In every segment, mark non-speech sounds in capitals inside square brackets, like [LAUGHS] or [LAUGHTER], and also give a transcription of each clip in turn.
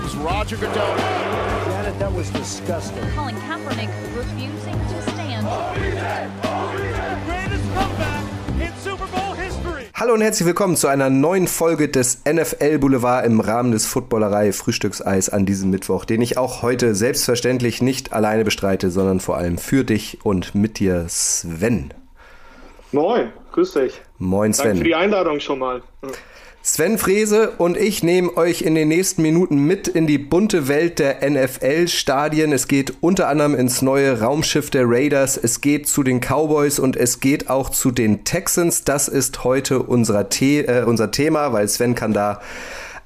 comes Roger Goodell. Janet, that was disgusting. Colin Kaepernick refusing to stand. Greatest comeback in Super Bowl history. Hallo und herzlich willkommen zu einer neuen Folge des NFL Boulevard im Rahmen des Footballerei Frühstückseis an diesem Mittwoch, den ich auch heute selbstverständlich nicht alleine bestreite, sondern vor allem für dich und mit dir Sven. Moin, grüß dich. Moin Danke Sven. für die Einladung schon mal. Sven Frese und ich nehmen euch in den nächsten Minuten mit in die bunte Welt der NFL-Stadien. Es geht unter anderem ins neue Raumschiff der Raiders, es geht zu den Cowboys und es geht auch zu den Texans. Das ist heute unser, The äh, unser Thema, weil Sven kann da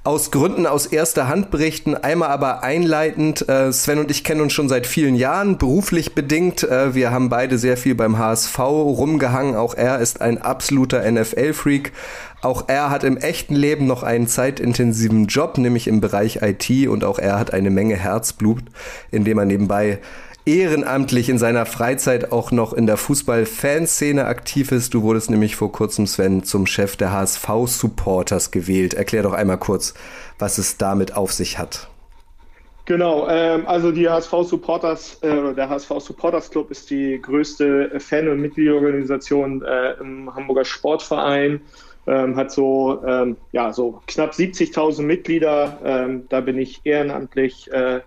aus Gründen aus erster Hand berichten. Einmal aber einleitend, äh, Sven und ich kennen uns schon seit vielen Jahren, beruflich bedingt. Äh, wir haben beide sehr viel beim HSV rumgehangen. Auch er ist ein absoluter NFL-Freak. Auch er hat im echten Leben noch einen zeitintensiven Job, nämlich im Bereich IT. Und auch er hat eine Menge Herzblut, indem er nebenbei ehrenamtlich in seiner Freizeit auch noch in der Fußball-Fanszene aktiv ist. Du wurdest nämlich vor kurzem, Sven, zum Chef der HSV-Supporters gewählt. Erklär doch einmal kurz, was es damit auf sich hat. Genau, ähm, also die HSV Supporters, äh, der HSV Supporters Club ist die größte Fan- und Mitgliederorganisation äh, im Hamburger Sportverein. Ähm, hat so, ähm, ja, so knapp 70.000 Mitglieder. Ähm, da bin ich ehrenamtlich äh,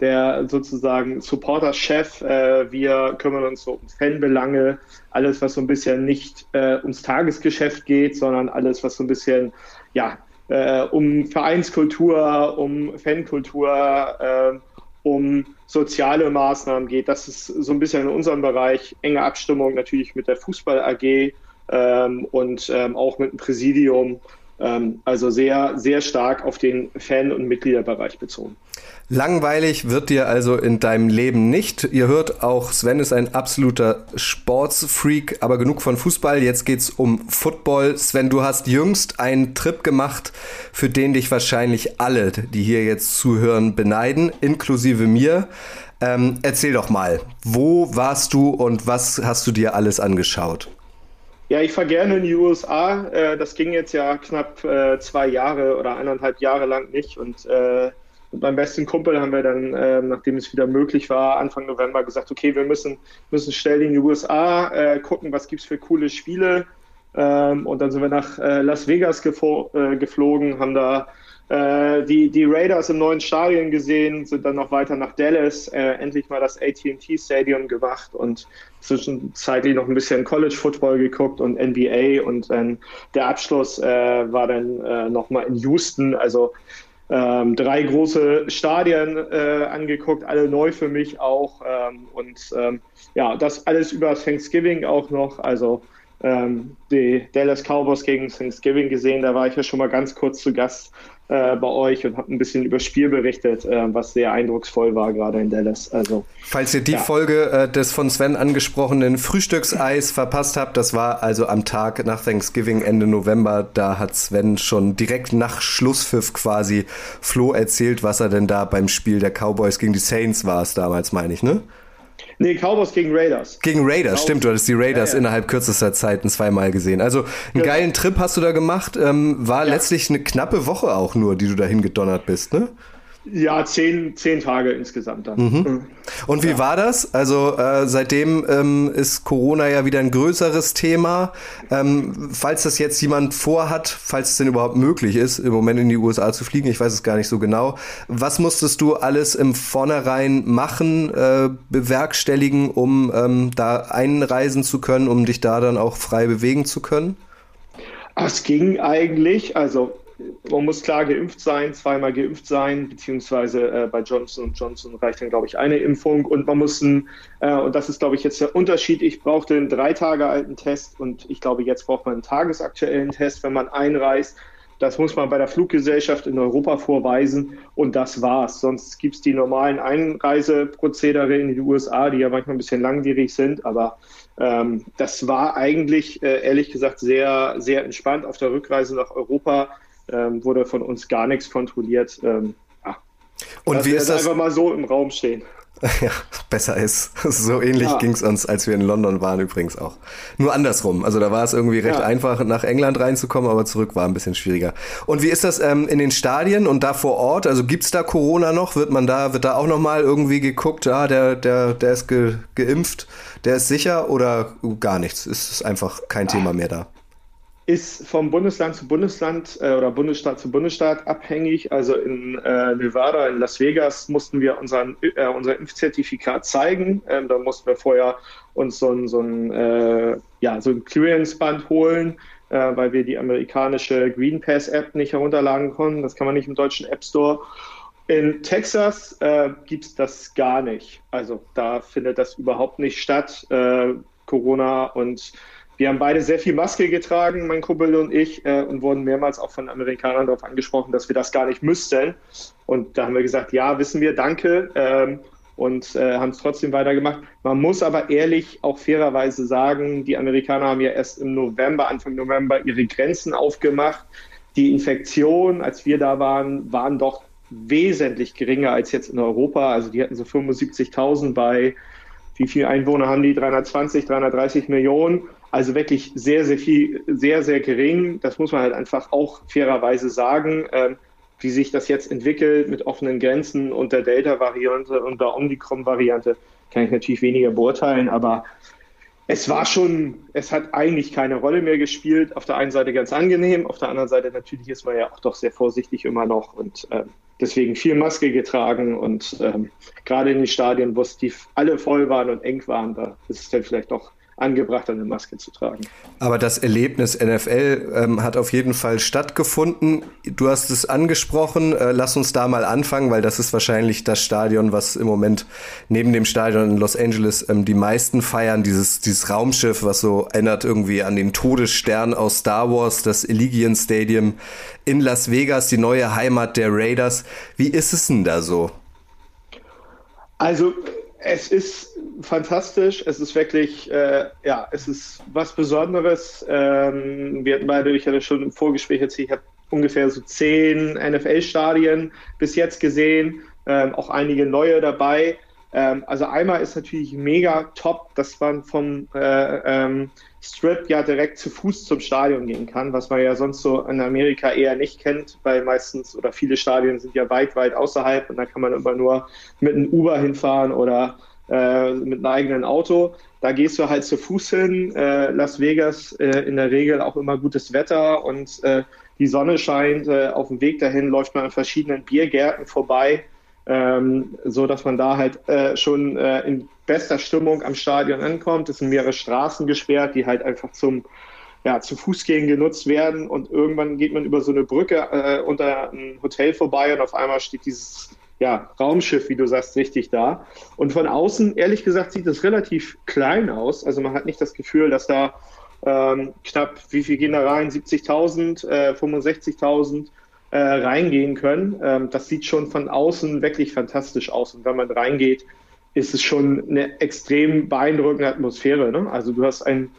der sozusagen Supporter-Chef. Äh, wir kümmern uns so um Fanbelange, alles, was so ein bisschen nicht äh, ums Tagesgeschäft geht, sondern alles, was so ein bisschen, ja, äh, um Vereinskultur, um Fankultur, äh, um soziale Maßnahmen geht. Das ist so ein bisschen in unserem Bereich. Enge Abstimmung natürlich mit der Fußball AG ähm, und ähm, auch mit dem Präsidium. Ähm, also sehr, sehr stark auf den Fan- und Mitgliederbereich bezogen. Langweilig wird dir also in deinem Leben nicht. Ihr hört auch, Sven ist ein absoluter Sportsfreak, aber genug von Fußball. Jetzt geht's um Football. Sven, du hast jüngst einen Trip gemacht, für den dich wahrscheinlich alle, die hier jetzt zuhören, beneiden, inklusive mir. Ähm, erzähl doch mal, wo warst du und was hast du dir alles angeschaut? Ja, ich fahre gerne in die USA. Äh, das ging jetzt ja knapp äh, zwei Jahre oder eineinhalb Jahre lang nicht. Und äh, mit meinem besten Kumpel haben wir dann, äh, nachdem es wieder möglich war, Anfang November gesagt, okay, wir müssen, müssen schnell in die USA äh, gucken, was gibt's für coole Spiele. Ähm, und dann sind wir nach äh, Las Vegas äh, geflogen, haben da äh, die, die Raiders im neuen Stadion gesehen, sind dann noch weiter nach Dallas, äh, endlich mal das AT&T Stadium gemacht und zwischenzeitlich noch ein bisschen College Football geguckt und NBA und dann der Abschluss äh, war dann äh, nochmal in Houston, also ähm, drei große Stadien äh, angeguckt, alle neu für mich auch ähm, und ähm, ja, das alles über Thanksgiving auch noch, also ähm, die Dallas Cowboys gegen Thanksgiving gesehen, da war ich ja schon mal ganz kurz zu Gast äh, bei euch und habe ein bisschen über Spiel berichtet, äh, was sehr eindrucksvoll war, gerade in Dallas. Also, Falls ihr die Ja. Folge äh, des von Sven angesprochenen Frühstückseis verpasst habt, das war also am Tag nach Thanksgiving Ende November, da hat Sven schon direkt nach Schlusspfiff quasi Flo erzählt, was er denn da beim Spiel der Cowboys gegen die Saints war es damals, meine ich, ne? Nee, Cowboys gegen Raiders. Gegen Raiders, Cowboys. stimmt, du hattest die Raiders Ja, ja. innerhalb kürzester Zeit ein zweimal gesehen. Also einen Genau. geilen Trip hast du da gemacht, ähm, war Ja. letztlich eine knappe Woche auch nur, die du dahin gedonnert bist, ne? Ja, zehn, zehn Tage insgesamt dann. Mhm. Und wie war das? Also äh, seitdem ähm, ist Corona ja wieder ein größeres Thema. Ähm, falls das jetzt jemand vorhat, falls es denn überhaupt möglich ist, im Moment in die USA zu fliegen, ich weiß es gar nicht so genau. Was musstest du alles im Vornherein machen, äh, bewerkstelligen, um ähm, da einreisen zu können, um dich da dann auch frei bewegen zu können? Ach, Es ging eigentlich, also man muss klar geimpft sein, zweimal geimpft sein, beziehungsweise äh, bei Johnson Johnson reicht dann, glaube ich, eine Impfung und man muss ein, äh, und das ist, glaube ich, jetzt der Unterschied, ich brauchte einen drei Tage alten Test und ich glaube, jetzt braucht man einen tagesaktuellen Test, wenn man einreist. Das muss man bei der Fluggesellschaft in Europa vorweisen und das war's. Sonst gibt's die normalen Einreiseprozedere in die USA, die ja manchmal ein bisschen langwierig sind, aber ähm, das war eigentlich, äh, ehrlich gesagt, sehr, sehr entspannt. Auf der Rückreise nach Europa ähm, wurde von uns gar nichts kontrolliert. Ähm, ja. Und Lass wie ist das? einfach mal so im Raum stehen. [LAUGHS] Ja, besser ist. [LAUGHS] So ähnlich ja. ging es uns, als wir in London waren übrigens auch. Nur andersrum. Also da war es irgendwie recht ja. einfach, nach England reinzukommen, aber zurück war ein bisschen schwieriger. Und wie ist das ähm, in den Stadien und da vor Ort? Also gibt's da Corona noch? Wird man da, wird da auch nochmal irgendwie geguckt, ah, der, der, der ist ge, geimpft, der ist sicher oder gar nichts? Ist es einfach kein Thema mehr da? Ist vom Bundesland zu Bundesland äh, oder Bundesstaat zu Bundesstaat abhängig. Also in äh, Nevada, in Las Vegas mussten wir unseren, äh, unser Impfzertifikat zeigen. Ähm, da mussten wir vorher uns so ein, so ein, äh, ja, so ein Clearance-Band holen, äh, weil wir die amerikanische Green Pass-App nicht herunterladen konnten. Das kann man nicht im deutschen App Store. In Texas äh, gibt es das gar nicht. Also da findet das überhaupt nicht statt. Äh, Corona und wir haben beide sehr viel Maske getragen, mein Kumpel und ich, äh, und wurden mehrmals auch von Amerikanern darauf angesprochen, dass wir das gar nicht müssten. Und da haben wir gesagt, ja, wissen wir, danke. Ähm, und äh, haben es trotzdem weitergemacht. Man muss aber ehrlich auch fairerweise sagen, die Amerikaner haben ja erst im November, Anfang November ihre Grenzen aufgemacht. Die Infektionen, als wir da waren, waren doch wesentlich geringer als jetzt in Europa. Also die hatten so 75.000 bei, wie viele Einwohner haben die? 320, 330 Millionen. Also wirklich sehr, sehr viel, sehr, sehr gering. Das muss man halt einfach auch fairerweise sagen. Ähm, wie sich das jetzt entwickelt mit offenen Grenzen und der Delta-Variante und der Omikron-Variante, kann ich natürlich weniger beurteilen, aber es war schon, es hat eigentlich keine Rolle mehr gespielt. Auf der einen Seite ganz angenehm, auf der anderen Seite natürlich ist man ja auch doch sehr vorsichtig immer noch und äh, deswegen viel Maske getragen und ähm, gerade in den Stadien, wo es die alle voll waren und eng waren, da ist es dann vielleicht doch angebracht, eine Maske zu tragen. Aber das Erlebnis NFL ähm, hat auf jeden Fall stattgefunden. Du hast es angesprochen. Äh, lass uns da mal anfangen, weil das ist wahrscheinlich das Stadion, was im Moment neben dem Stadion in Los Angeles ähm, die meisten feiern. Dieses, dieses Raumschiff, was so erinnert irgendwie an den Todesstern aus Star Wars, das Allegiant Stadium in Las Vegas, die neue Heimat der Raiders. Wie ist es denn da so? Also es ist fantastisch. Es ist wirklich, äh, ja, es ist was Besonderes. Ähm, wir hatten beide, ich hatte schon im Vorgespräch erzählt, ich habe ungefähr so zehn NFL-Stadien bis jetzt gesehen, ähm, auch einige neue dabei. Ähm, also einmal ist natürlich mega top, dass man vom äh, ähm, Strip ja direkt zu Fuß zum Stadion gehen kann, was man ja sonst so in Amerika eher nicht kennt, weil meistens oder viele Stadien sind ja weit, weit außerhalb und da kann man immer nur mit einem Uber hinfahren oder äh, mit einem eigenen Auto. Da gehst du halt zu Fuß hin. Äh, Las Vegas äh, in der Regel auch immer gutes Wetter und äh, die Sonne scheint. Äh, auf dem Weg dahin läuft man an verschiedenen Biergärten vorbei, ähm, so dass man da halt äh, schon in bester Stimmung am Stadion ankommt. Es sind mehrere Straßen gesperrt, die halt einfach zum ja, zu Fußgehen genutzt werden und irgendwann geht man über so eine Brücke unter ein Hotel vorbei und auf einmal steht dieses ja, Raumschiff, wie du sagst, richtig da. Und von außen, ehrlich gesagt, sieht es relativ klein aus. Also man hat nicht das Gefühl, dass da ähm, knapp, wie viel gehen da rein? 70.000, äh, 65.000 äh, reingehen können. Ähm, das sieht schon von außen wirklich fantastisch aus. Und wenn man reingeht, ist es schon eine extrem beeindruckende Atmosphäre. Ne? Also du hast ein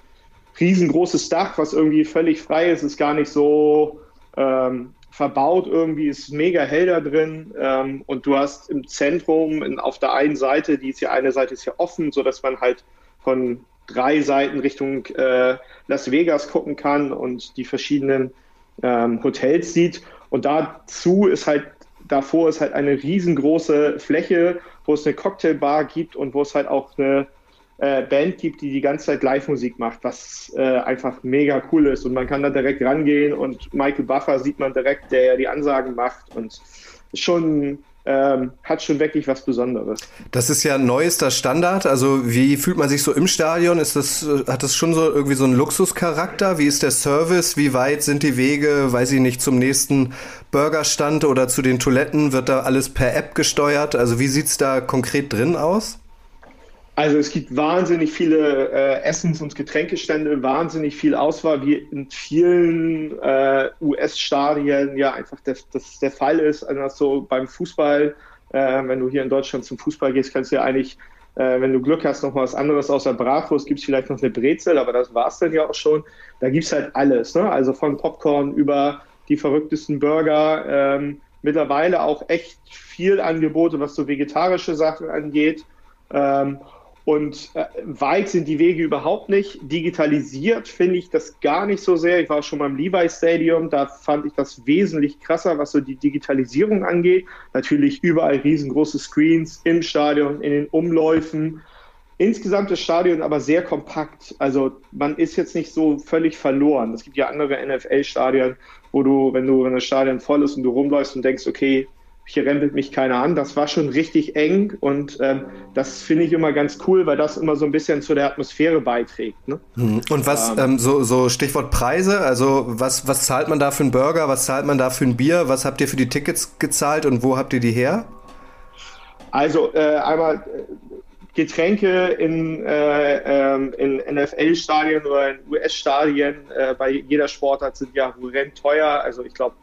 riesengroßes Dach, was irgendwie völlig frei ist, ist gar nicht so ähm, verbaut irgendwie, ist mega hell da drin ähm, und du hast im Zentrum in, auf der einen Seite, die ist ja eine Seite ist ja offen, so dass man halt von drei Seiten Richtung äh, Las Vegas gucken kann und die verschiedenen ähm, Hotels sieht. Und dazu ist halt davor ist halt eine riesengroße Fläche, wo es eine Cocktailbar gibt und wo es halt auch eine äh, Band gibt, die die ganze Zeit Live-Musik macht, was äh, einfach mega cool ist. Und man kann da direkt rangehen und Michael Buffer sieht man direkt, der ja die Ansagen macht und schon ähm, hat schon wirklich was Besonderes. Das ist ja neuester Standard. Also wie fühlt man sich so im Stadion? Ist das, hat das schon so irgendwie so einen Luxuscharakter? Wie ist der Service? Wie weit sind die Wege, weiß ich nicht, zum nächsten Burgerstand oder zu den Toiletten? Wird da alles per App gesteuert? Also wie sieht es da konkret drin aus? Also es gibt wahnsinnig viele äh, Essens- und Getränkestände, wahnsinnig viel Auswahl, wie in vielen äh, US-Stadien ja einfach das, das der Fall ist. Also so beim Fußball, äh, wenn du hier in Deutschland zum Fußball gehst, kannst du ja eigentlich, äh, wenn du Glück hast, noch was anderes außer Bratwurst, gibt es vielleicht noch eine Brezel, aber das war es dann ja auch schon. Da gibt es halt alles, ne? also von Popcorn über die verrücktesten Burger, ähm, mittlerweile auch echt viel Angebote, was so vegetarische Sachen angeht. Ähm, und äh, weit sind die Wege überhaupt nicht. Digitalisiert finde ich das gar nicht so sehr. Ich war schon beim Levi Stadium, da fand ich das wesentlich krasser, was so die Digitalisierung angeht. Natürlich überall riesengroße Screens im Stadion, in den Umläufen. Insgesamt das Stadion aber sehr kompakt. Also man ist jetzt nicht so völlig verloren. Es gibt ja andere NFL-Stadien, wo du, wenn du, wenn das Stadion voll ist und du rumläufst und denkst, okay, hier rempelt mich keiner an. Das war schon richtig eng und ähm, das finde ich immer ganz cool, weil das immer so ein bisschen zu der Atmosphäre beiträgt. Ne? Mhm. Und was, ähm, ähm, so, so Stichwort Preise, also was, was zahlt man da für einen Burger, was zahlt man da für ein Bier, was habt ihr für die Tickets gezahlt und wo habt ihr die her? Also äh, einmal äh, Getränke in, äh, ähm, in NFL-Stadien oder in US-Stadien äh, bei jeder Sportart sind ja horrend teuer. Also ich glaube,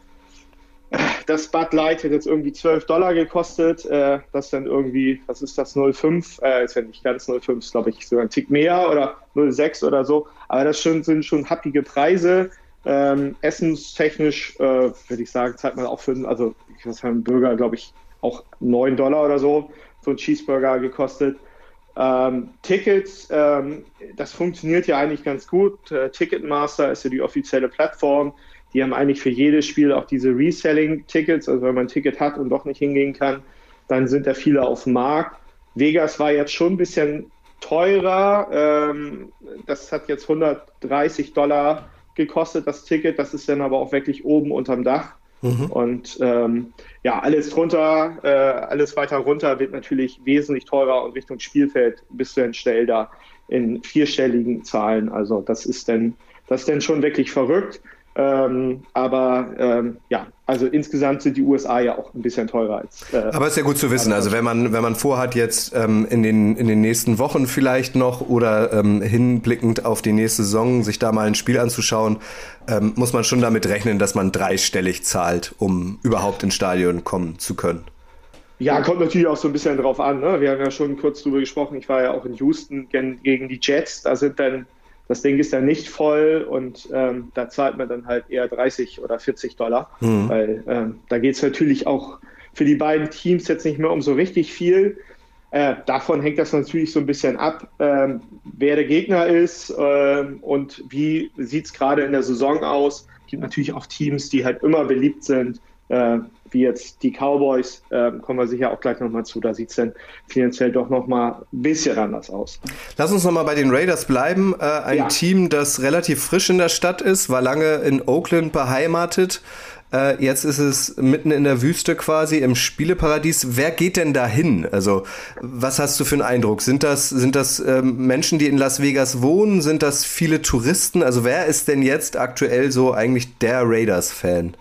das Bud Light hat jetzt irgendwie 12 Dollar gekostet. Äh, das dann irgendwie, was ist das, 0,5? Äh, ist ja nicht ganz 0,5, ist glaube ich sogar ein Tick mehr oder 0,6 oder so. Aber das schon, sind schon happige Preise. Ähm, essenstechnisch äh, würde ich sagen, zahlt man auch für, also ich weiß, einen Burger, glaube ich, auch 9 Dollar oder so, so ein Cheeseburger gekostet. Ähm, Tickets, ähm, das funktioniert ja eigentlich ganz gut. Äh, Ticketmaster ist ja die offizielle Plattform. Die haben eigentlich für jedes Spiel auch diese Reselling-Tickets. Also wenn man ein Ticket hat und doch nicht hingehen kann, dann sind da viele auf dem Markt. Vegas war jetzt schon ein bisschen teurer. Ähm, das hat jetzt 130 Dollar gekostet, das Ticket. Das ist dann aber auch wirklich oben unterm Dach. Mhm. Und ähm, ja, alles drunter, äh, alles weiter runter wird natürlich wesentlich teurer und Richtung Spielfeld bist du dann schnell da in vierstelligen Zahlen. Also das ist dann, das ist dann schon wirklich verrückt. Ähm, aber ähm, ja, also insgesamt sind die USA ja auch ein bisschen teurer als. Äh, aber ist ja gut zu wissen. Also wenn man wenn man vorhat jetzt ähm, in den in den nächsten Wochen vielleicht noch oder ähm, hinblickend auf die nächste Saison sich da mal ein Spiel anzuschauen, ähm, muss man schon damit rechnen, dass man dreistellig zahlt, um überhaupt ins Stadion kommen zu können. Ja, kommt natürlich auch so ein bisschen drauf an. Ne? Wir haben ja schon kurz drüber gesprochen. Ich war ja auch in Houston gegen die Jets. Da sind dann das Ding ist dann nicht voll und ähm, da zahlt man dann halt eher 30 oder 40 Dollar, mhm. weil ähm, da geht es natürlich auch für die beiden Teams jetzt nicht mehr um so richtig viel. Äh, davon hängt das natürlich so ein bisschen ab, ähm, wer der Gegner ist ähm, und wie sieht es gerade in der Saison aus. Es gibt natürlich auch Teams, die halt immer beliebt sind, äh, wie jetzt die Cowboys, äh, kommen wir sicher auch gleich nochmal zu. Da sieht es dann finanziell doch nochmal ein bisschen anders aus. Lass uns nochmal bei den Raiders bleiben. Äh, ein ja. Team, das relativ frisch in der Stadt ist, war lange in Oakland beheimatet. Äh, jetzt ist es mitten in der Wüste quasi im Spieleparadies. Wer geht denn dahin? Also, was hast du für einen Eindruck? Sind das, sind das ähm, Menschen, die in Las Vegas wohnen? Sind das viele Touristen? Also, wer ist denn jetzt aktuell so eigentlich der Raiders-Fan?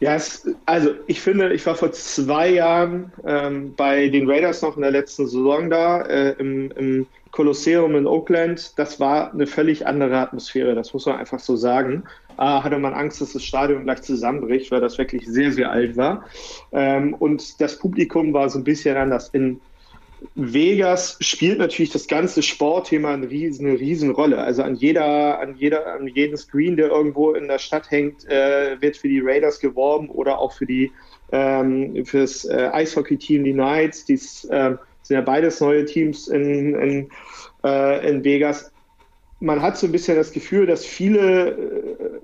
Ja, es, also ich finde, ich war vor zwei Jahren ähm, bei den Raiders noch in der letzten Saison da, äh, im, im Kolosseum in Oakland. Das war eine völlig andere Atmosphäre, das muss man einfach so sagen. Äh, hatte man Angst, dass das Stadion gleich zusammenbricht, weil das wirklich sehr, sehr alt war. Ähm, und das Publikum war so ein bisschen anders. In Vegas spielt natürlich das ganze Sportthema eine riesen, eine riesen Rolle. Also an jeder, an jeder, an jedem Screen, der irgendwo in der Stadt hängt, äh, wird für die Raiders geworben oder auch für die ähm, fürs äh, Eishockey-Team die Knights. Dies äh, sind ja beides neue Teams in, in, äh, in Vegas. Man hat so ein bisschen das Gefühl, dass viele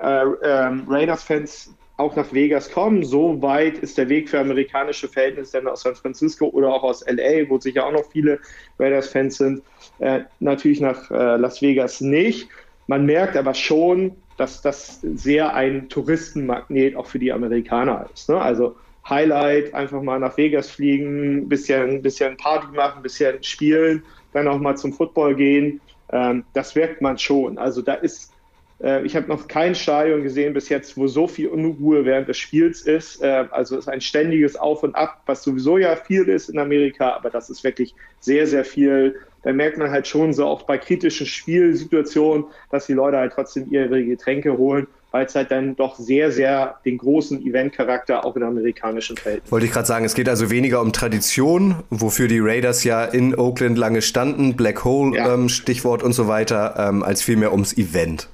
äh, äh, ähm, Raiders-Fans auch nach Vegas kommen. So weit ist der Weg für amerikanische Verhältnisse denn aus San Francisco oder auch aus LA, wo sicher auch noch viele Raiders-Fans sind, äh, natürlich nach äh, Las Vegas nicht. Man merkt aber schon, dass das sehr ein Touristenmagnet auch für die Amerikaner ist. Ne? Also Highlight, einfach mal nach Vegas fliegen, bisschen, bisschen Party machen, bisschen spielen, dann auch mal zum Football gehen. Ähm, das merkt man schon. Also da ist äh, ich habe noch kein Stadion gesehen bis jetzt, wo so viel Unruhe während des Spiels ist. Äh, also es ist ein ständiges Auf und Ab, was sowieso ja viel ist in Amerika, aber das ist wirklich sehr, sehr viel. Da merkt man halt schon so auch bei kritischen Spielsituationen, dass die Leute halt trotzdem ihre Getränke holen weil es halt dann doch sehr, sehr den großen Eventcharakter auch in amerikanischen Feld. Wollte ich gerade sagen, es geht also weniger um Tradition, wofür die Raiders ja in Oakland lange standen, Black Hole ja. ähm, Stichwort und so weiter, ähm, als vielmehr ums Event.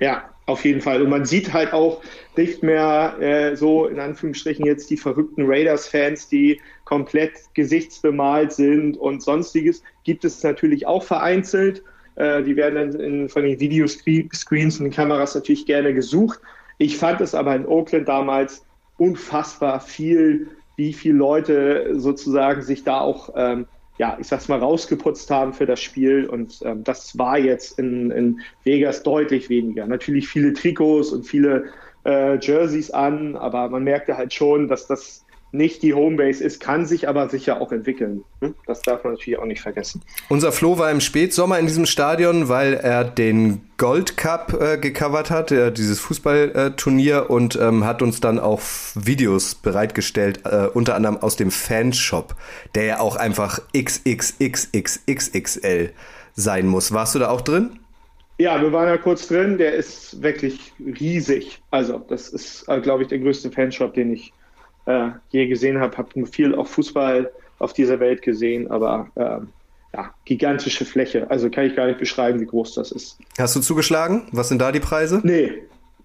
Ja, auf jeden Fall. Und man sieht halt auch nicht mehr äh, so in Anführungsstrichen jetzt die verrückten Raiders-Fans, die komplett gesichtsbemalt sind und sonstiges. Gibt es natürlich auch vereinzelt. Äh, die werden dann in, von den Videoscreens und Kameras natürlich gerne gesucht. Ich fand es aber in Oakland damals unfassbar viel, wie viele Leute sozusagen sich da auch ähm, ja, ich sag's mal, rausgeputzt haben für das Spiel. Und ähm, das war jetzt in, in Vegas deutlich weniger. Natürlich viele Trikots und viele äh, Jerseys an, aber man merkte halt schon, dass das nicht die Homebase ist, kann sich aber sicher auch entwickeln. Hm? Das darf man natürlich auch nicht vergessen. Unser Flo war im Spätsommer in diesem Stadion, weil er den Gold Cup äh, gecovert hat, äh, dieses Fußballturnier, und ähm, hat uns dann auch Videos bereitgestellt, äh, unter anderem aus dem Fanshop, der ja auch einfach XXXXXXL sein muss. Warst du da auch drin? Ja, wir waren ja kurz drin. Der ist wirklich riesig. Also, das ist, äh, glaube ich, der größte Fanshop, den ich äh, je gesehen habe. Habe viel auch Fußball auf dieser Welt gesehen, aber äh, ja, gigantische Fläche. Also kann ich gar nicht beschreiben, wie groß das ist. Hast du zugeschlagen? Was sind da die Preise? Nee,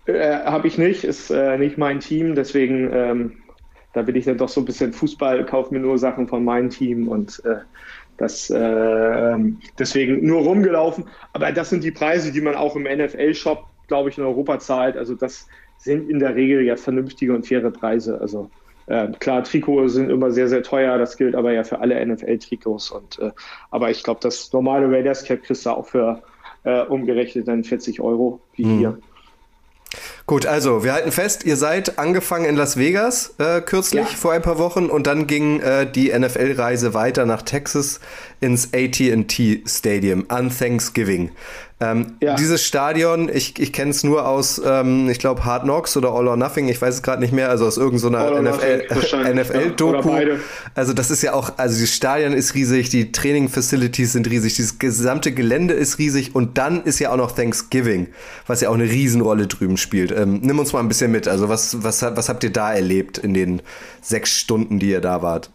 äh, habe ich nicht. Ist äh, nicht mein Team. Deswegen, ähm, da bin ich dann doch so ein bisschen Fußball, kaufe mir nur Sachen von meinem Team und äh, das äh, deswegen nur rumgelaufen. Aber das sind die Preise, die man auch im NFL-Shop, glaube ich, in Europa zahlt. Also das sind in der Regel ja vernünftige und faire Preise. Also äh, klar, Trikots sind immer sehr, sehr teuer, das gilt aber ja für alle NFL-Trikots. Und äh, aber ich glaube, das normale Raiders Cap kriegst du auch für äh, umgerechnet dann 40 Euro wie mhm. hier. Gut, also wir halten fest, ihr seid angefangen in Las Vegas äh, kürzlich, ja. vor ein paar Wochen, und dann ging äh, die NFL-Reise weiter nach Texas ins ATT Stadium an Thanksgiving. Ähm, ja. Dieses Stadion, ich, ich kenne es nur aus, ähm, ich glaube, Hard Knocks oder All or Nothing, ich weiß es gerade nicht mehr, also aus irgendeiner so NFL-Doku. NFL also das ist ja auch, also das Stadion ist riesig, die Training-Facilities sind riesig, dieses gesamte Gelände ist riesig und dann ist ja auch noch Thanksgiving, was ja auch eine Riesenrolle drüben spielt. Ähm, nimm uns mal ein bisschen mit, also was, was, was habt ihr da erlebt in den sechs Stunden, die ihr da wart?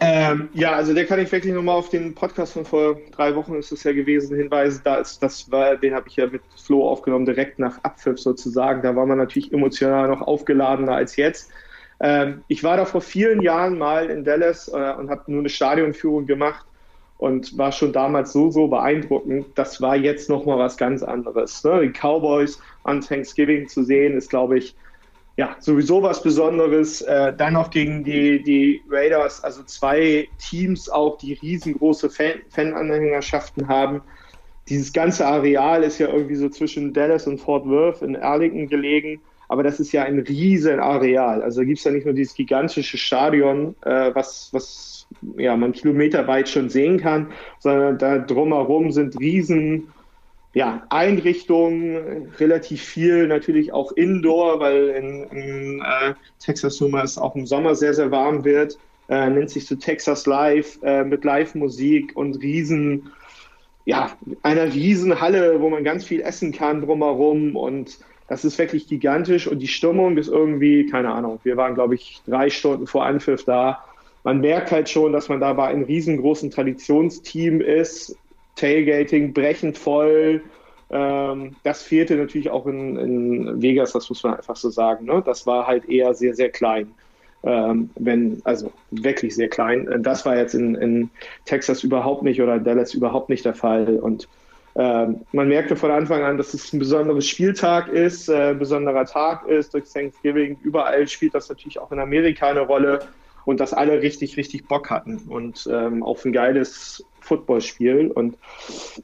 Ähm, ja, also der kann ich wirklich nochmal auf den Podcast von vor drei Wochen ist es ja gewesen hinweisen. Da ist, das war, den habe ich ja mit Flo aufgenommen, direkt nach Abpfiff sozusagen. Da war man natürlich emotional noch aufgeladener als jetzt. Ähm, ich war da vor vielen Jahren mal in Dallas äh, und habe nur eine Stadionführung gemacht und war schon damals so, so beeindruckend. Das war jetzt nochmal was ganz anderes. Ne? Die Cowboys an Thanksgiving zu sehen, ist, glaube ich, ja, sowieso was Besonderes. Äh, dann noch gegen die, die Raiders, also zwei Teams auch, die riesengroße Fan Fananhängerschaften haben. Dieses ganze Areal ist ja irgendwie so zwischen Dallas und Fort Worth in Arlington gelegen. Aber das ist ja ein riesen Areal. Also gibt es ja nicht nur dieses gigantische Stadion, äh, was, was ja, man kilometerweit schon sehen kann, sondern da drumherum sind riesen ja, Einrichtungen, relativ viel natürlich auch Indoor, weil in, in äh, Texas mal es auch im Sommer sehr, sehr warm wird. Äh, nennt sich so Texas Live äh, mit Live-Musik und riesen, ja, einer riesen Halle, wo man ganz viel essen kann drumherum und das ist wirklich gigantisch und die Stimmung ist irgendwie, keine Ahnung, wir waren, glaube ich, drei Stunden vor Anpfiff da. Man merkt halt schon, dass man da bei einem riesengroßen Traditionsteam ist, Tailgating brechend voll. Ähm, das fehlte natürlich auch in, in, Vegas, das muss man einfach so sagen. Ne? Das war halt eher sehr, sehr klein. Ähm, wenn, also wirklich sehr klein. Das war jetzt in, in, Texas überhaupt nicht oder in Dallas überhaupt nicht der Fall. Und ähm, man merkte von Anfang an, dass es ein besonderes Spieltag ist, äh, ein besonderer Tag ist. Durch Thanksgiving überall spielt das natürlich auch in Amerika eine Rolle und dass alle richtig, richtig Bock hatten und ähm, auf ein geiles Footballspiel und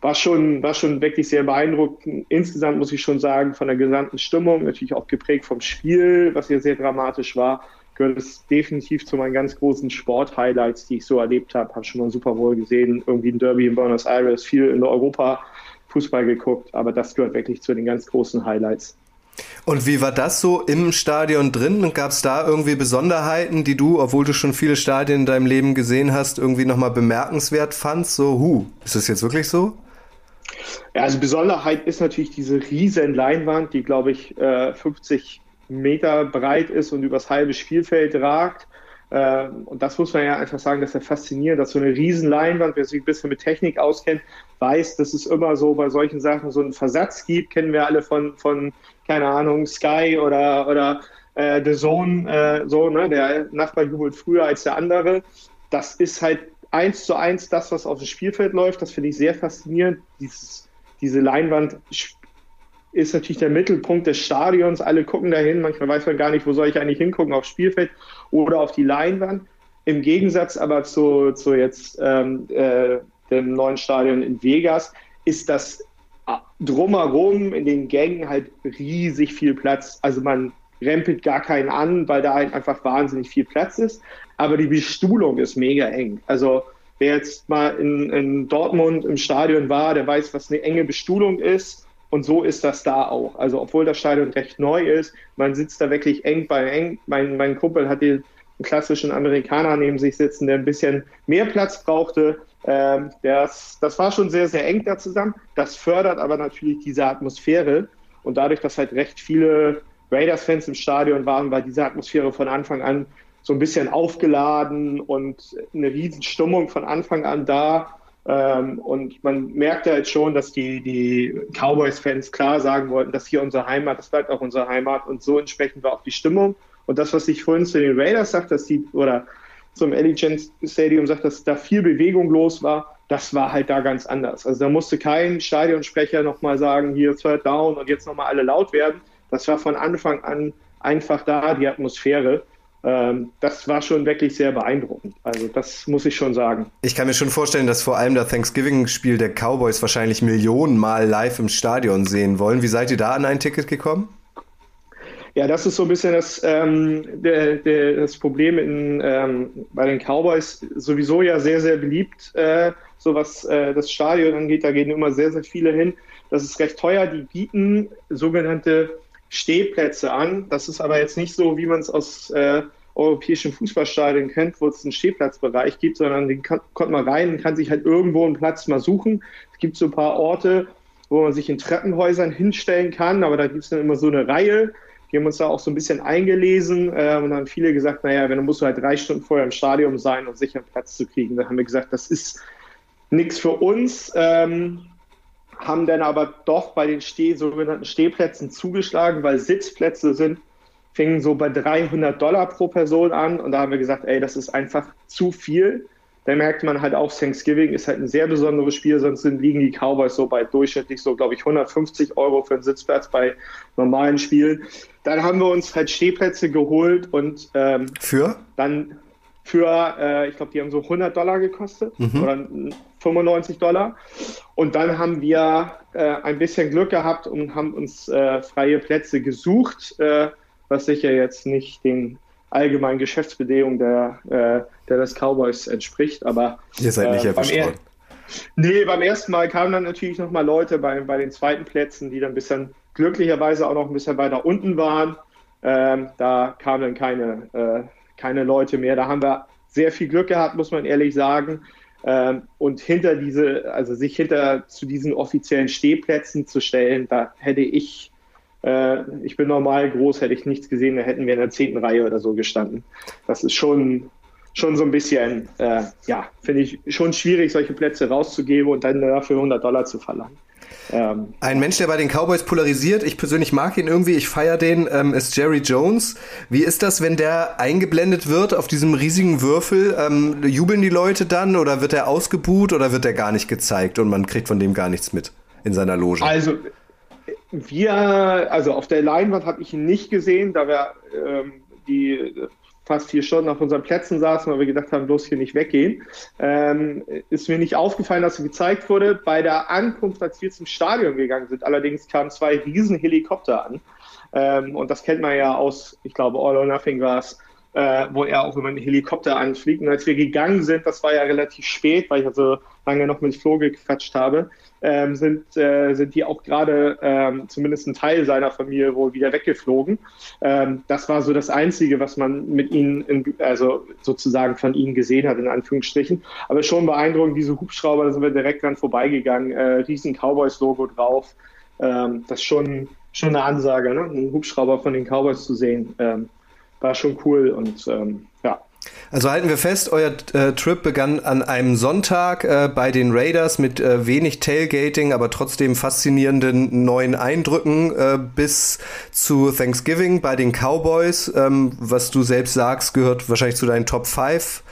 war schon, war schon wirklich sehr beeindruckend. Insgesamt muss ich schon sagen, von der gesamten Stimmung, natürlich auch geprägt vom Spiel, was ja sehr dramatisch war, gehört es definitiv zu meinen ganz großen Sport-Highlights, die ich so erlebt habe. Habe schon mal Super Bowl gesehen, irgendwie ein Derby in Buenos Aires, viel in Europa Fußball geguckt, aber das gehört wirklich zu den ganz großen Highlights. Und wie war das so im Stadion drin? Gab es da irgendwie Besonderheiten, die du, obwohl du schon viele Stadien in deinem Leben gesehen hast, irgendwie nochmal bemerkenswert fandst? So, hu, ist das jetzt wirklich so? Ja, also Besonderheit ist natürlich diese riesen Leinwand, die, glaube ich, 50 äh, Meter breit ist und übers halbe Spielfeld ragt. Ähm, und das muss man ja einfach sagen, das ist ja faszinierend, dass so eine Riesenleinwand, wer sich ein bisschen mit Technik auskennt, weiß, dass es immer so bei solchen Sachen so einen Versatz gibt, kennen wir alle von, von keine Ahnung, Sky oder, oder äh, The Zone, äh, so, ne, der Nachbar jubelt früher als der andere. Das ist halt eins zu eins das, was auf dem Spielfeld läuft. Das finde ich sehr faszinierend. Dieses, diese Leinwand ist natürlich der Mittelpunkt des Stadions. Alle gucken dahin. Manchmal weiß man gar nicht, wo soll ich eigentlich hingucken, aufs Spielfeld oder auf die Leinwand. Im Gegensatz aber zu, zu jetzt ähm, äh, dem neuen Stadion in Vegas ist das äh, drumherum in den Gängen halt riesig viel Platz. Also man rempelt gar keinen an, weil da halt einfach wahnsinnig viel Platz ist. Aber die Bestuhlung ist mega eng. Also wer jetzt mal in, in Dortmund im Stadion war, der weiß, was eine enge Bestuhlung ist und so ist das da auch. Also obwohl das Stadion recht neu ist, man sitzt da wirklich eng bei eng. Mein, mein Kumpel hat den klassischen Amerikaner neben sich sitzen, der ein bisschen mehr Platz brauchte. Ähm, das, das war schon sehr, sehr eng da zusammen. Das fördert aber natürlich diese Atmosphäre. Und dadurch, dass halt recht viele Raiders-Fans im Stadion waren, war diese Atmosphäre von Anfang an so ein bisschen aufgeladen und eine riesen Stimmung von Anfang an da. Ähm, und man merkte halt schon, dass die, die Cowboys-Fans klar sagen wollten, dass hier unsere Heimat, das bleibt auch unsere Heimat und so entsprechend war auch die Stimmung. Und das, was ich vorhin zu den Raiders sagt, dass die, oder zum Allegiant Stadium sagt, dass da viel Bewegung los war, das war halt da ganz anders. Also da musste kein Stadionsprecher nochmal sagen, hier Third Down und jetzt nochmal alle laut werden. Das war von Anfang an einfach da, die Atmosphäre das war schon wirklich sehr beeindruckend. Also das muss ich schon sagen. Ich kann mir schon vorstellen, dass vor allem das Thanksgiving-Spiel der Cowboys wahrscheinlich Millionen Mal live im Stadion sehen wollen. Wie seid ihr da an ein Ticket gekommen? Ja, das ist so ein bisschen das, ähm, der, der, das Problem in, ähm, bei den Cowboys. Sowieso ja sehr, sehr beliebt, äh, so was äh, das Stadion angeht. Da gehen immer sehr, sehr viele hin. Das ist recht teuer. Die bieten sogenannte Stehplätze an. Das ist aber jetzt nicht so, wie man es aus äh, europäischen Fußballstadien kennt, wo es einen Stehplatzbereich gibt, sondern den kann, kommt man rein und kann sich halt irgendwo einen Platz mal suchen. Es gibt so ein paar Orte, wo man sich in Treppenhäusern hinstellen kann, aber da gibt es dann immer so eine Reihe. Wir haben uns da auch so ein bisschen eingelesen äh, und haben viele gesagt, naja, wenn du musst du halt drei Stunden vorher im Stadion sein, um sicher einen Platz zu kriegen. Da haben wir gesagt, das ist nichts für uns. Ähm, haben dann aber doch bei den Steh, sogenannten Stehplätzen zugeschlagen, weil Sitzplätze sind, fingen so bei 300 Dollar pro Person an und da haben wir gesagt, ey, das ist einfach zu viel. Da merkt man halt auch, Thanksgiving ist halt ein sehr besonderes Spiel, sonst sind, liegen die Cowboys so bei durchschnittlich so, glaube ich, 150 Euro für einen Sitzplatz bei normalen Spielen. Dann haben wir uns halt Stehplätze geholt und ähm, für? Dann für, äh, ich glaube, die haben so 100 Dollar gekostet mhm. oder 95 Dollar. Und dann haben wir äh, ein bisschen Glück gehabt und haben uns äh, freie Plätze gesucht, äh, was sicher jetzt nicht den allgemeinen Geschäftsbedingungen der, äh, der des Cowboys entspricht. Aber ihr seid nicht äh, erwischt worden. Nee, beim ersten Mal kamen dann natürlich noch mal Leute bei, bei den zweiten Plätzen, die dann ein bisschen glücklicherweise auch noch ein bisschen weiter unten waren. Ähm, da kamen dann keine, äh, keine Leute mehr. Da haben wir sehr viel Glück gehabt, muss man ehrlich sagen. Ähm, und hinter diese, also sich hinter zu diesen offiziellen Stehplätzen zu stellen, da hätte ich, ich bin normal groß, hätte ich nichts gesehen, da hätten wir in der zehnten Reihe oder so gestanden. Das ist schon, schon so ein bisschen, äh, ja, finde ich schon schwierig, solche Plätze rauszugeben und dann dafür 100 Dollar zu verlangen. Ähm, Ein Mensch, der bei den Cowboys polarisiert, ich persönlich mag ihn irgendwie, ich feiere den, ähm, ist Jerry Jones. Wie ist das, wenn der eingeblendet wird auf diesem riesigen Würfel? Ähm, jubeln die Leute dann oder wird er ausgebuht oder wird er gar nicht gezeigt und man kriegt von dem gar nichts mit in seiner Loge? Also wir, also auf der Leinwand habe ich ihn nicht gesehen, da wir ähm, die fast vier Stunden auf unseren Plätzen saßen, weil wir gedacht haben, bloß hier nicht weggehen. Ähm, ist mir nicht aufgefallen, dass er gezeigt wurde. Bei der Ankunft, als wir zum Stadion gegangen sind, allerdings kamen zwei riesen Helikopter an. Ähm, und das kennt man ja aus, ich glaube, All or Nothing war es, äh, wo er auch über einen Helikopter anfliegt. Und als wir gegangen sind, das war ja relativ spät, weil ich also lange noch mit Flo gequatscht habe, ähm, sind, äh, sind die auch gerade ähm, zumindest ein Teil seiner Familie wohl wieder weggeflogen. Ähm, das war so das Einzige, was man mit ihnen, in, also sozusagen von ihnen gesehen hat, in Anführungsstrichen. Aber schon beeindruckend, diese Hubschrauber, da sind wir direkt dran vorbeigegangen, äh, riesen Cowboys-Logo drauf. Ähm, das ist schon, schon eine Ansage, ne? einen Hubschrauber von den Cowboys zu sehen. War schon cool und ähm, ja. Also halten wir fest, euer äh, Trip begann an einem Sonntag äh, bei den Raiders mit äh, wenig Tailgating, aber trotzdem faszinierenden neuen Eindrücken äh, bis zu Thanksgiving bei den Cowboys. Ähm, was du selbst sagst, gehört wahrscheinlich zu deinen Top 5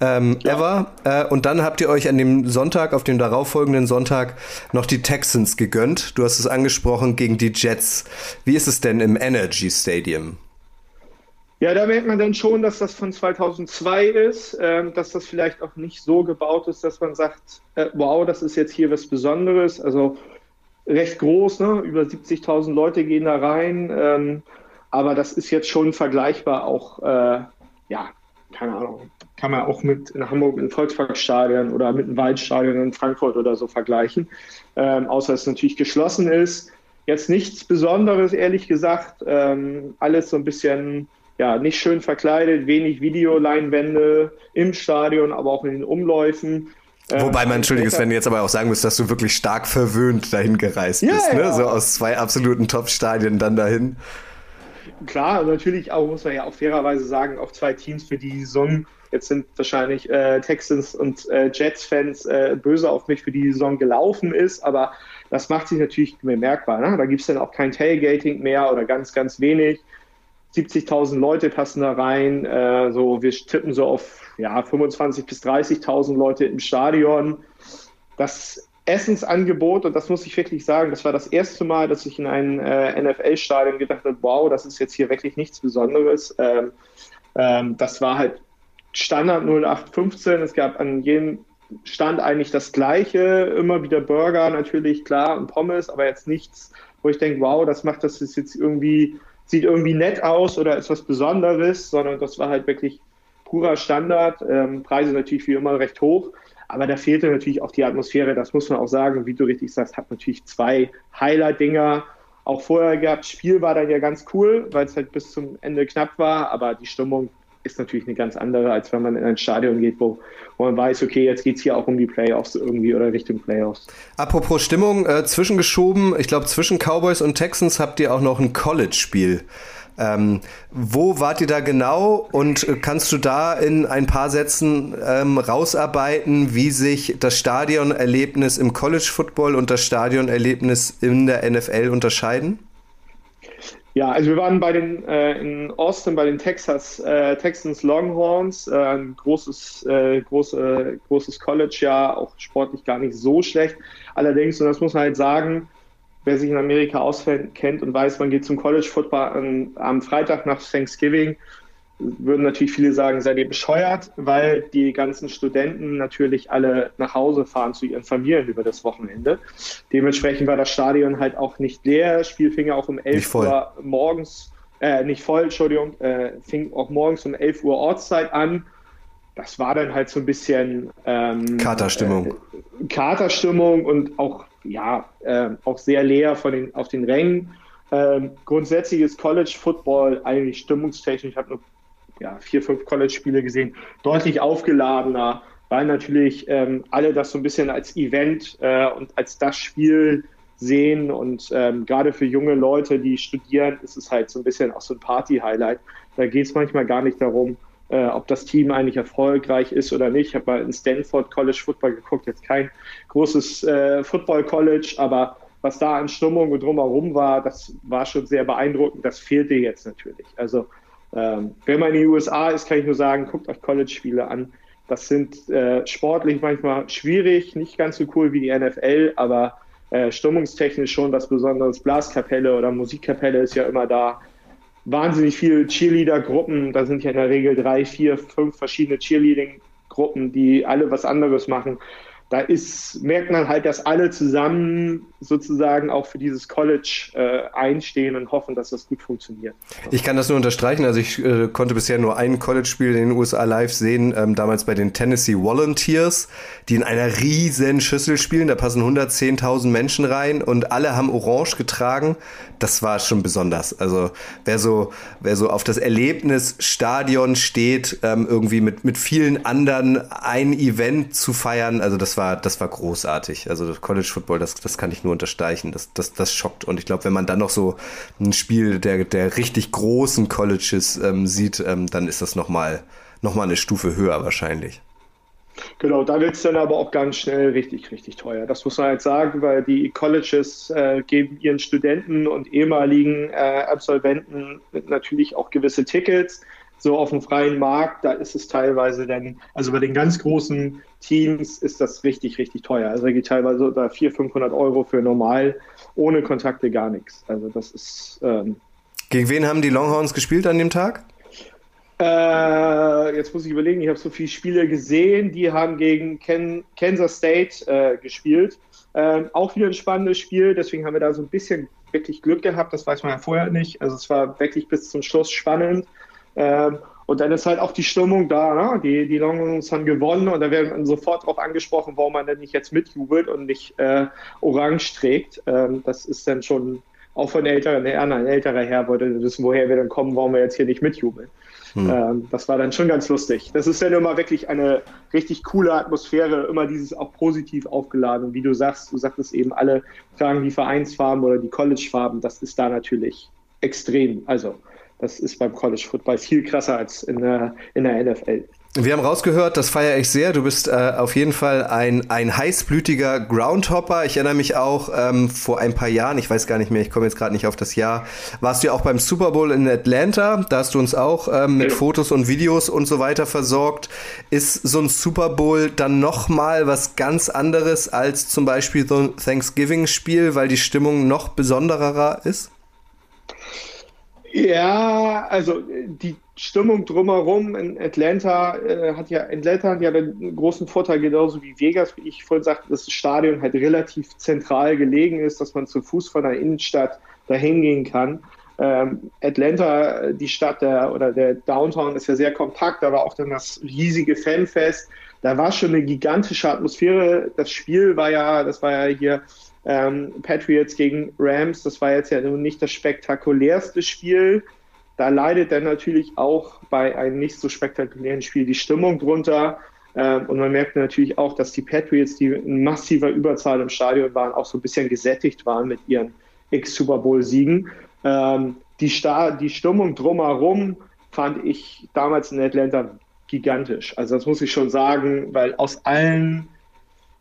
ähm, ja. ever. Äh, und dann habt ihr euch an dem Sonntag, auf dem darauffolgenden Sonntag, noch die Texans gegönnt. Du hast es angesprochen gegen die Jets. Wie ist es denn im Energy Stadium? Ja, da merkt man dann schon, dass das von 2002 ist, äh, dass das vielleicht auch nicht so gebaut ist, dass man sagt, äh, wow, das ist jetzt hier was Besonderes. Also recht groß, ne? über 70.000 Leute gehen da rein. Ähm, aber das ist jetzt schon vergleichbar auch, äh, ja, keine Ahnung, kann man auch mit in Hamburg mit dem Volksparkstadion oder mit dem Waldstadion in Frankfurt oder so vergleichen. Ähm, außer es natürlich geschlossen ist. Jetzt nichts Besonderes, ehrlich gesagt. Ähm, alles so ein bisschen ja, nicht schön verkleidet, wenig Videoleinwände im Stadion, aber auch in den Umläufen. Wobei man, entschuldige Sven, jetzt aber auch sagen muss, dass du wirklich stark verwöhnt dahin gereist ja, bist, ne? Ja. So aus zwei absoluten Top-Stadien dann dahin. Klar, natürlich auch, muss man ja auch fairerweise sagen, auch zwei Teams für die Saison. Jetzt sind wahrscheinlich äh, Texans und äh, Jets-Fans äh, böse auf mich, für die Saison gelaufen ist, aber das macht sich natürlich bemerkbar. Ne? Da gibt es dann auch kein Tailgating mehr oder ganz, ganz wenig. 70.000 Leute passen da rein. Äh, so, wir tippen so auf ja, 25.000 bis 30.000 Leute im Stadion. Das Essensangebot, und das muss ich wirklich sagen, das war das erste Mal, dass ich in ein äh, NFL-Stadion gedacht habe, wow, das ist jetzt hier wirklich nichts Besonderes. Ähm, ähm, das war halt Standard 0815. Es gab an jedem Stand eigentlich das Gleiche, immer wieder Burger natürlich, klar, und Pommes, aber jetzt nichts, wo ich denke, wow, das macht das jetzt irgendwie sieht irgendwie nett aus oder ist was Besonderes, sondern das war halt wirklich purer Standard. Ähm, Preise natürlich wie immer recht hoch, aber da fehlte natürlich auch die Atmosphäre, das muss man auch sagen. Wie du richtig sagst, hat natürlich zwei Highlight-Dinger auch vorher gehabt. Spiel war dann ja ganz cool, weil es halt bis zum Ende knapp war, aber die Stimmung ist natürlich eine ganz andere, als wenn man in ein Stadion geht, wo, wo man weiß, okay, jetzt geht es hier auch um die Playoffs irgendwie oder Richtung Playoffs. Apropos Stimmung, äh, zwischengeschoben, ich glaube, zwischen Cowboys und Texans habt ihr auch noch ein College-Spiel. Ähm, wo wart ihr da genau und kannst du da in ein paar Sätzen ähm, rausarbeiten, wie sich das Stadionerlebnis im College Football und das Stadionerlebnis in der NFL unterscheiden? Ja, also wir waren bei den äh, in Austin bei den Texas äh, Texans Longhorns, äh, ein großes äh, große, großes College ja, auch sportlich gar nicht so schlecht. Allerdings und das muss man halt sagen, wer sich in Amerika auskennt und weiß, man geht zum College Football am Freitag nach Thanksgiving würden natürlich viele sagen, seid ihr bescheuert, weil die ganzen Studenten natürlich alle nach Hause fahren zu ihren Familien über das Wochenende. Dementsprechend war das Stadion halt auch nicht leer. Spiel fing auch um 11 Uhr morgens, äh, nicht voll, Entschuldigung, äh, fing auch morgens um 11 Uhr Ortszeit an. Das war dann halt so ein bisschen ähm, Katerstimmung. Äh, Katerstimmung und auch, ja, äh, auch sehr leer von den, auf den Rängen. Ähm, grundsätzliches College Football eigentlich stimmungstechnisch. Ich habe nur ja, vier, fünf College-Spiele gesehen, deutlich aufgeladener, weil natürlich ähm, alle das so ein bisschen als Event äh, und als das Spiel sehen und ähm, gerade für junge Leute, die studieren, ist es halt so ein bisschen auch so ein Party-Highlight. Da geht es manchmal gar nicht darum, äh, ob das Team eigentlich erfolgreich ist oder nicht. Ich habe mal in Stanford College Football geguckt, jetzt kein großes äh, Football College, aber was da an Stimmung und drumherum war, das war schon sehr beeindruckend. Das fehlte jetzt natürlich. Also ähm, wenn man in den USA ist, kann ich nur sagen, guckt euch College-Spiele an. Das sind äh, sportlich manchmal schwierig, nicht ganz so cool wie die NFL, aber äh, stimmungstechnisch schon was Besonderes. Blaskapelle oder Musikkapelle ist ja immer da. Wahnsinnig viele Cheerleader-Gruppen. Da sind ja in der Regel drei, vier, fünf verschiedene Cheerleading-Gruppen, die alle was anderes machen da ist, merkt man halt, dass alle zusammen sozusagen auch für dieses College äh, einstehen und hoffen, dass das gut funktioniert. Ich kann das nur unterstreichen. Also ich äh, konnte bisher nur ein College-Spiel in den USA live sehen, ähm, damals bei den Tennessee Volunteers, die in einer riesen Schüssel spielen. Da passen 110.000 Menschen rein und alle haben Orange getragen. Das war schon besonders. Also wer so, wer so auf das Erlebnis Stadion steht, ähm, irgendwie mit, mit vielen anderen ein Event zu feiern, also das war war, das war großartig. Also College Football, das, das kann ich nur unterstreichen. Das, das, das schockt. Und ich glaube, wenn man dann noch so ein Spiel der, der richtig großen Colleges ähm, sieht, ähm, dann ist das nochmal nochmal eine Stufe höher wahrscheinlich. Genau, da wird es dann aber auch ganz schnell richtig, richtig teuer. Das muss man halt sagen, weil die Colleges äh, geben ihren Studenten und ehemaligen äh, Absolventen natürlich auch gewisse Tickets. So auf dem freien Markt, da ist es teilweise dann, also bei den ganz großen Teams ist das richtig, richtig teuer. Also da geht teilweise da 400, 500 Euro für normal, ohne Kontakte gar nichts. Also das ist. Ähm, Gegen wen haben die Longhorns gespielt an dem Tag? Äh, jetzt muss ich überlegen, ich habe so viele Spiele gesehen, die haben gegen Ken Kansas State äh, gespielt. Ähm, auch wieder ein spannendes Spiel, deswegen haben wir da so ein bisschen wirklich Glück gehabt, das weiß man ja vorher nicht. Also es war wirklich bis zum Schluss spannend. Ähm, und dann ist halt auch die Stimmung da. Ne? Die, die Longhorns haben gewonnen und da werden sofort darauf angesprochen, warum man denn nicht jetzt mitjubelt und nicht äh, orange trägt. Ähm, das ist dann schon auch von älteren Herren, ein älterer Herr wollte wissen, woher wir dann kommen, warum wir jetzt hier nicht mitjubeln. Hm. Ähm, das war dann schon ganz lustig. Das ist dann immer wirklich eine richtig coole Atmosphäre, immer dieses auch positiv aufgeladen. Und wie du sagst, du sagtest eben, alle tragen die Vereinsfarben oder die Collegefarben. Das ist da natürlich extrem. Also, das ist beim College Football viel krasser als in der, in der NFL. Wir haben rausgehört, das feiere ich sehr. Du bist äh, auf jeden Fall ein, ein heißblütiger Groundhopper. Ich erinnere mich auch ähm, vor ein paar Jahren, ich weiß gar nicht mehr, ich komme jetzt gerade nicht auf das Jahr, warst du ja auch beim Super Bowl in Atlanta. Da hast du uns auch ähm, mit Fotos und Videos und so weiter versorgt. Ist so ein Super Bowl dann nochmal was ganz anderes als zum Beispiel so ein Thanksgiving-Spiel, weil die Stimmung noch besonderer ist? Ja, also die Stimmung drumherum in Atlanta äh, hat ja Atlanta hat ja den großen Vorteil, genauso wie Vegas, wie ich vorhin sagte, dass das Stadion halt relativ zentral gelegen ist, dass man zu Fuß von der Innenstadt dahin gehen kann. Ähm, Atlanta, die Stadt der oder der Downtown ist ja sehr kompakt, da war auch dann das riesige Fanfest. Da war schon eine gigantische Atmosphäre. Das Spiel war ja, das war ja hier ähm, Patriots gegen Rams, das war jetzt ja nun nicht das spektakulärste Spiel. Da leidet dann natürlich auch bei einem nicht so spektakulären Spiel die Stimmung drunter. Ähm, und man merkt natürlich auch, dass die Patriots, die in massiver Überzahl im Stadion waren, auch so ein bisschen gesättigt waren mit ihren Ex-Super Bowl-Siegen. Ähm, die, die Stimmung drumherum fand ich damals in Atlanta gigantisch. Also das muss ich schon sagen, weil aus allen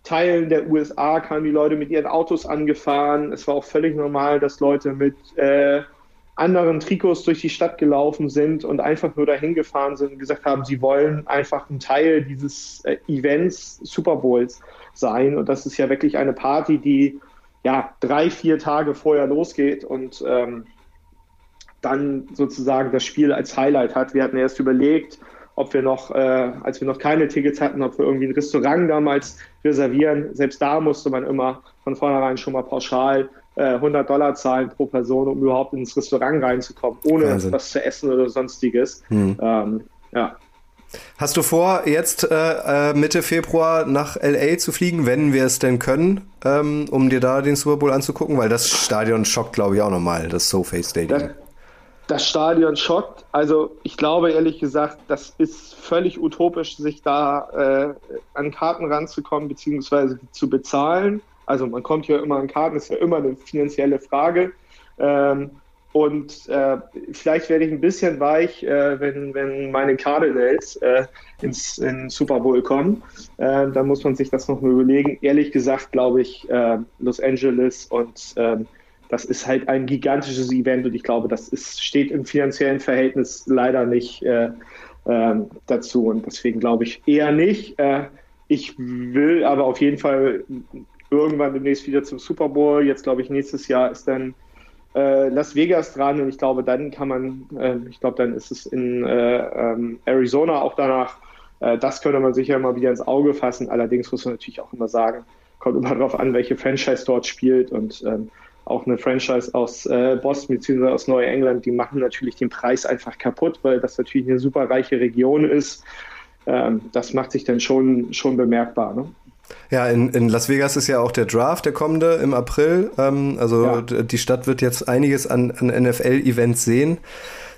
Teilen der USA kamen die Leute mit ihren Autos angefahren. Es war auch völlig normal, dass Leute mit äh, anderen Trikots durch die Stadt gelaufen sind und einfach nur dahin gefahren sind und gesagt haben, sie wollen einfach ein Teil dieses äh, Events Super Bowls sein. Und das ist ja wirklich eine Party, die ja drei, vier Tage vorher losgeht und ähm, dann sozusagen das Spiel als Highlight hat. Wir hatten erst überlegt, ob wir noch, äh, als wir noch keine Tickets hatten, ob wir irgendwie ein Restaurant damals reservieren. Selbst da musste man immer von vornherein schon mal pauschal äh, 100 Dollar zahlen pro Person, um überhaupt ins Restaurant reinzukommen, ohne Wahnsinn. was zu essen oder sonstiges. Hm. Ähm, ja. Hast du vor, jetzt äh, äh Mitte Februar nach LA zu fliegen, wenn wir es denn können, ähm, um dir da den Super Bowl anzugucken? Weil das Stadion schockt, glaube ich, auch nochmal, das SoFi Stadium. Das, das Stadion schockt. Also ich glaube ehrlich gesagt, das ist völlig utopisch, sich da äh, an Karten ranzukommen bzw. zu bezahlen. Also man kommt ja immer an Karten, ist ja immer eine finanzielle Frage. Ähm, und äh, vielleicht werde ich ein bisschen weich, äh, wenn, wenn meine Cardinals äh, ins in Super Bowl kommen. Äh, dann muss man sich das noch mal überlegen. Ehrlich gesagt glaube ich, äh, Los Angeles und ähm, das ist halt ein gigantisches Event und ich glaube, das ist, steht im finanziellen Verhältnis leider nicht äh, äh, dazu und deswegen glaube ich eher nicht. Äh, ich will aber auf jeden Fall irgendwann demnächst wieder zum Super Bowl. Jetzt glaube ich, nächstes Jahr ist dann äh, Las Vegas dran und ich glaube, dann kann man, äh, ich glaube, dann ist es in äh, ähm, Arizona auch danach. das könnte man sicher mal wieder ins Auge fassen. Allerdings muss man natürlich auch immer sagen, kommt immer darauf an, welche Franchise dort spielt und ähm, auch eine Franchise aus äh, Boston bzw. aus Neuengland, die machen natürlich den Preis einfach kaputt, weil das natürlich eine super reiche Region ist. Ähm, das macht sich dann schon, schon bemerkbar. Ne? Ja, in, in Las Vegas ist ja auch der Draft, der kommende im April. Ähm, also ja. die Stadt wird jetzt einiges an, an NFL-Events sehen.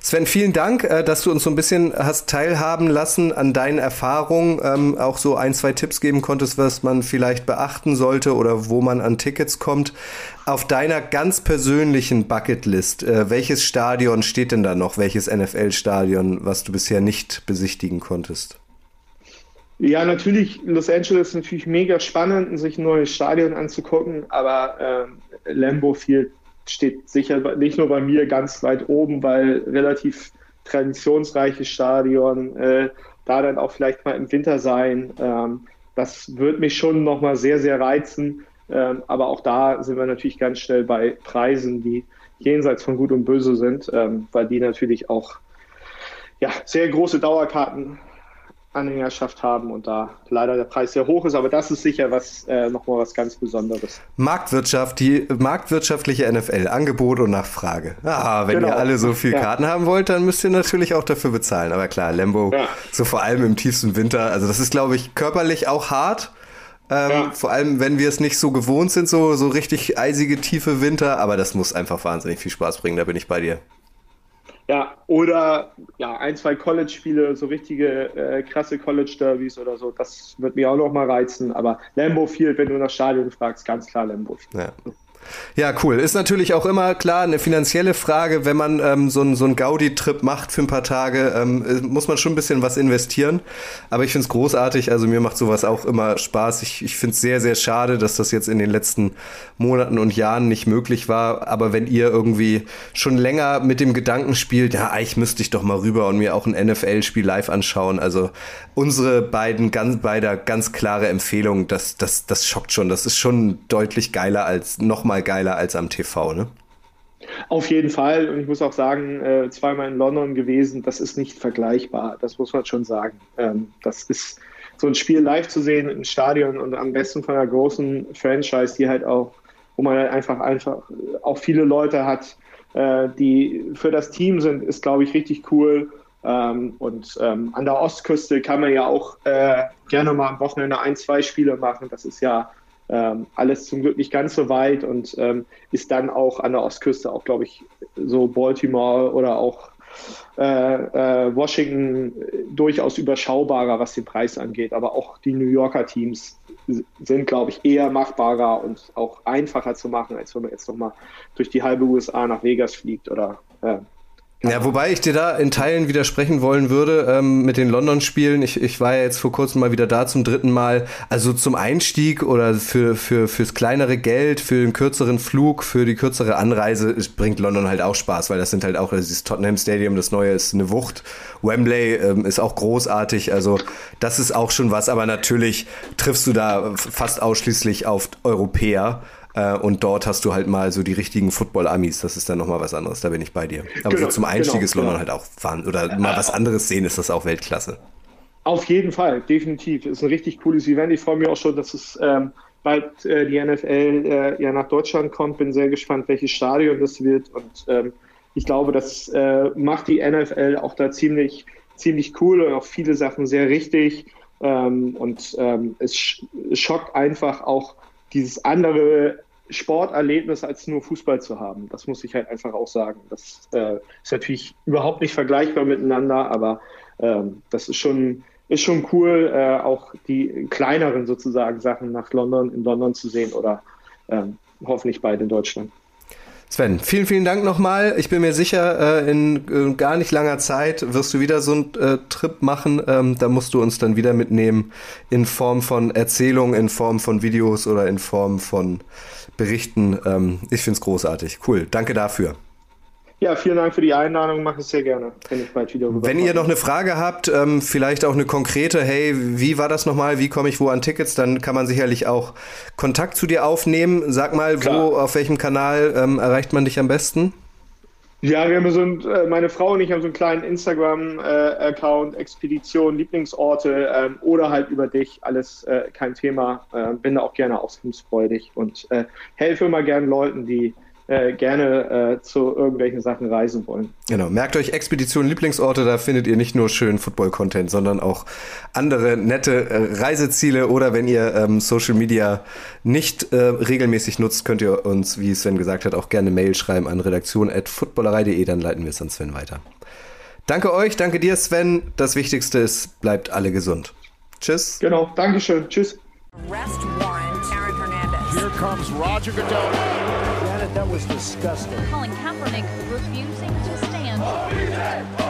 Sven, vielen Dank, äh, dass du uns so ein bisschen hast teilhaben lassen an deinen Erfahrungen, ähm, auch so ein, zwei Tipps geben konntest, was man vielleicht beachten sollte oder wo man an Tickets kommt. Auf deiner ganz persönlichen Bucketlist, äh, welches Stadion steht denn da noch? Welches NFL-Stadion, was du bisher nicht besichtigen konntest? Ja, natürlich, Los Angeles ist natürlich mega spannend, sich ein neues Stadion anzugucken, aber äh, Lambeau Field steht sicher nicht nur bei mir ganz weit oben, weil relativ traditionsreiches Stadion, äh, da dann auch vielleicht mal im Winter sein. Ähm, das wird mich schon nochmal sehr, sehr reizen. Ähm, aber auch da sind wir natürlich ganz schnell bei Preisen, die jenseits von Gut und Böse sind, ähm, weil die natürlich auch ja, sehr große Dauerkarten Anhängerschaft haben und da leider der Preis sehr hoch ist, aber das ist sicher was äh, nochmal was ganz Besonderes. Marktwirtschaft, die marktwirtschaftliche NFL, Angebot und Nachfrage. Ah, wenn genau. ihr alle so viel Karten haben wollt, dann müsst ihr natürlich auch dafür bezahlen. Aber klar, Lambo, ja. so vor allem im tiefsten Winter, also das ist, glaube ich, körperlich auch hart. Ähm, ja. Vor allem, wenn wir es nicht so gewohnt sind, so, so richtig eisige, tiefe Winter, aber das muss einfach wahnsinnig viel Spaß bringen, da bin ich bei dir. Ja, oder ja, ein, zwei College-Spiele, so richtige äh, krasse College-Derbys oder so, das wird mir auch noch mal reizen. Aber Lambo Field, wenn du nach Stadion fragst, ganz klar Lambo Field. Ja. Ja, cool. Ist natürlich auch immer klar eine finanzielle Frage, wenn man ähm, so einen so Gaudi-Trip macht für ein paar Tage, ähm, äh, muss man schon ein bisschen was investieren. Aber ich finde es großartig, also mir macht sowas auch immer Spaß. Ich, ich finde es sehr, sehr schade, dass das jetzt in den letzten Monaten und Jahren nicht möglich war. Aber wenn ihr irgendwie schon länger mit dem Gedanken spielt, ja, eigentlich müsste ich doch mal rüber und mir auch ein NFL-Spiel live anschauen. Also unsere beiden ganz, beider ganz klare Empfehlungen, das, das, das schockt schon. Das ist schon deutlich geiler als nochmal mal geiler als am TV, ne? Auf jeden Fall. Und ich muss auch sagen, äh, zweimal in London gewesen, das ist nicht vergleichbar. Das muss man schon sagen. Ähm, das ist so ein Spiel live zu sehen im Stadion und am besten von einer großen Franchise, die halt auch, wo man halt einfach, einfach auch viele Leute hat, äh, die für das Team sind, ist, glaube ich, richtig cool. Ähm, und ähm, an der Ostküste kann man ja auch äh, gerne mal am Wochenende ein, zwei Spiele machen. Das ist ja ähm, alles zum Glück nicht ganz so weit und ähm, ist dann auch an der Ostküste, auch glaube ich, so Baltimore oder auch äh, äh, Washington durchaus überschaubarer, was den Preis angeht. Aber auch die New Yorker Teams sind, glaube ich, eher machbarer und auch einfacher zu machen, als wenn man jetzt nochmal durch die halbe USA nach Vegas fliegt oder äh, ja, wobei ich dir da in Teilen widersprechen wollen würde ähm, mit den London-Spielen. Ich, ich war ja jetzt vor kurzem mal wieder da zum dritten Mal. Also zum Einstieg oder für, für, fürs kleinere Geld, für den kürzeren Flug, für die kürzere Anreise bringt London halt auch Spaß, weil das sind halt auch, also dieses Tottenham Stadium, das neue ist eine Wucht. Wembley ähm, ist auch großartig. Also das ist auch schon was, aber natürlich triffst du da fast ausschließlich auf Europäer. Äh, und dort hast du halt mal so die richtigen Football-Amis. Das ist dann nochmal was anderes. Da bin ich bei dir. Aber genau, so zum Einstieg genau, ist London genau. halt auch fahren. Oder mal was anderes sehen, ist das auch Weltklasse. Auf jeden Fall, definitiv. Ist ein richtig cooles Event. Ich freue mich auch schon, dass es ähm, bald äh, die NFL äh, ja nach Deutschland kommt. Bin sehr gespannt, welches Stadion das wird. Und ähm, ich glaube, das äh, macht die NFL auch da ziemlich, ziemlich cool und auch viele Sachen sehr richtig. Ähm, und ähm, es schockt einfach auch dieses andere Sporterlebnis als nur Fußball zu haben. Das muss ich halt einfach auch sagen. Das äh, ist natürlich überhaupt nicht vergleichbar miteinander, aber ähm, das ist schon, ist schon cool, äh, auch die kleineren sozusagen Sachen nach London, in London zu sehen oder ähm, hoffentlich bald in Deutschland. Sven, vielen, vielen Dank nochmal. Ich bin mir sicher, äh, in äh, gar nicht langer Zeit wirst du wieder so einen äh, Trip machen. Ähm, da musst du uns dann wieder mitnehmen in Form von Erzählungen, in Form von Videos oder in Form von Berichten. Ähm, ich finde es großartig. Cool. Danke dafür. Ja, vielen Dank für die Einladung. Mache es sehr gerne, wenn ich bald wieder rüber Wenn ihr noch eine Frage habt, ähm, vielleicht auch eine konkrete, hey, wie war das nochmal? Wie komme ich wo an Tickets? Dann kann man sicherlich auch Kontakt zu dir aufnehmen. Sag mal, Klar. wo, auf welchem Kanal ähm, erreicht man dich am besten? Ja, wir haben so ein, äh, meine Frau und ich haben so einen kleinen Instagram-Account, äh, Expedition, Lieblingsorte ähm, oder halt über dich, alles äh, kein Thema. Äh, bin da auch gerne auskunftsfreudig und äh, helfe immer gerne Leuten, die äh, gerne äh, zu irgendwelchen Sachen reisen wollen. Genau, merkt euch Expedition Lieblingsorte, da findet ihr nicht nur schönen Football-Content, sondern auch andere nette äh, Reiseziele oder wenn ihr ähm, Social Media nicht äh, regelmäßig nutzt, könnt ihr uns, wie Sven gesagt hat, auch gerne Mail schreiben an redaktion.footballerei.de, dann leiten wir es an Sven weiter. Danke euch, danke dir Sven. Das Wichtigste ist, bleibt alle gesund. Tschüss. Genau, Dankeschön. Tschüss. Arrest warrant, Aaron Hernandez. Here comes Roger Goodell. Janet, that was disgusting. Colin Kaepernick refusing to stand. Oh,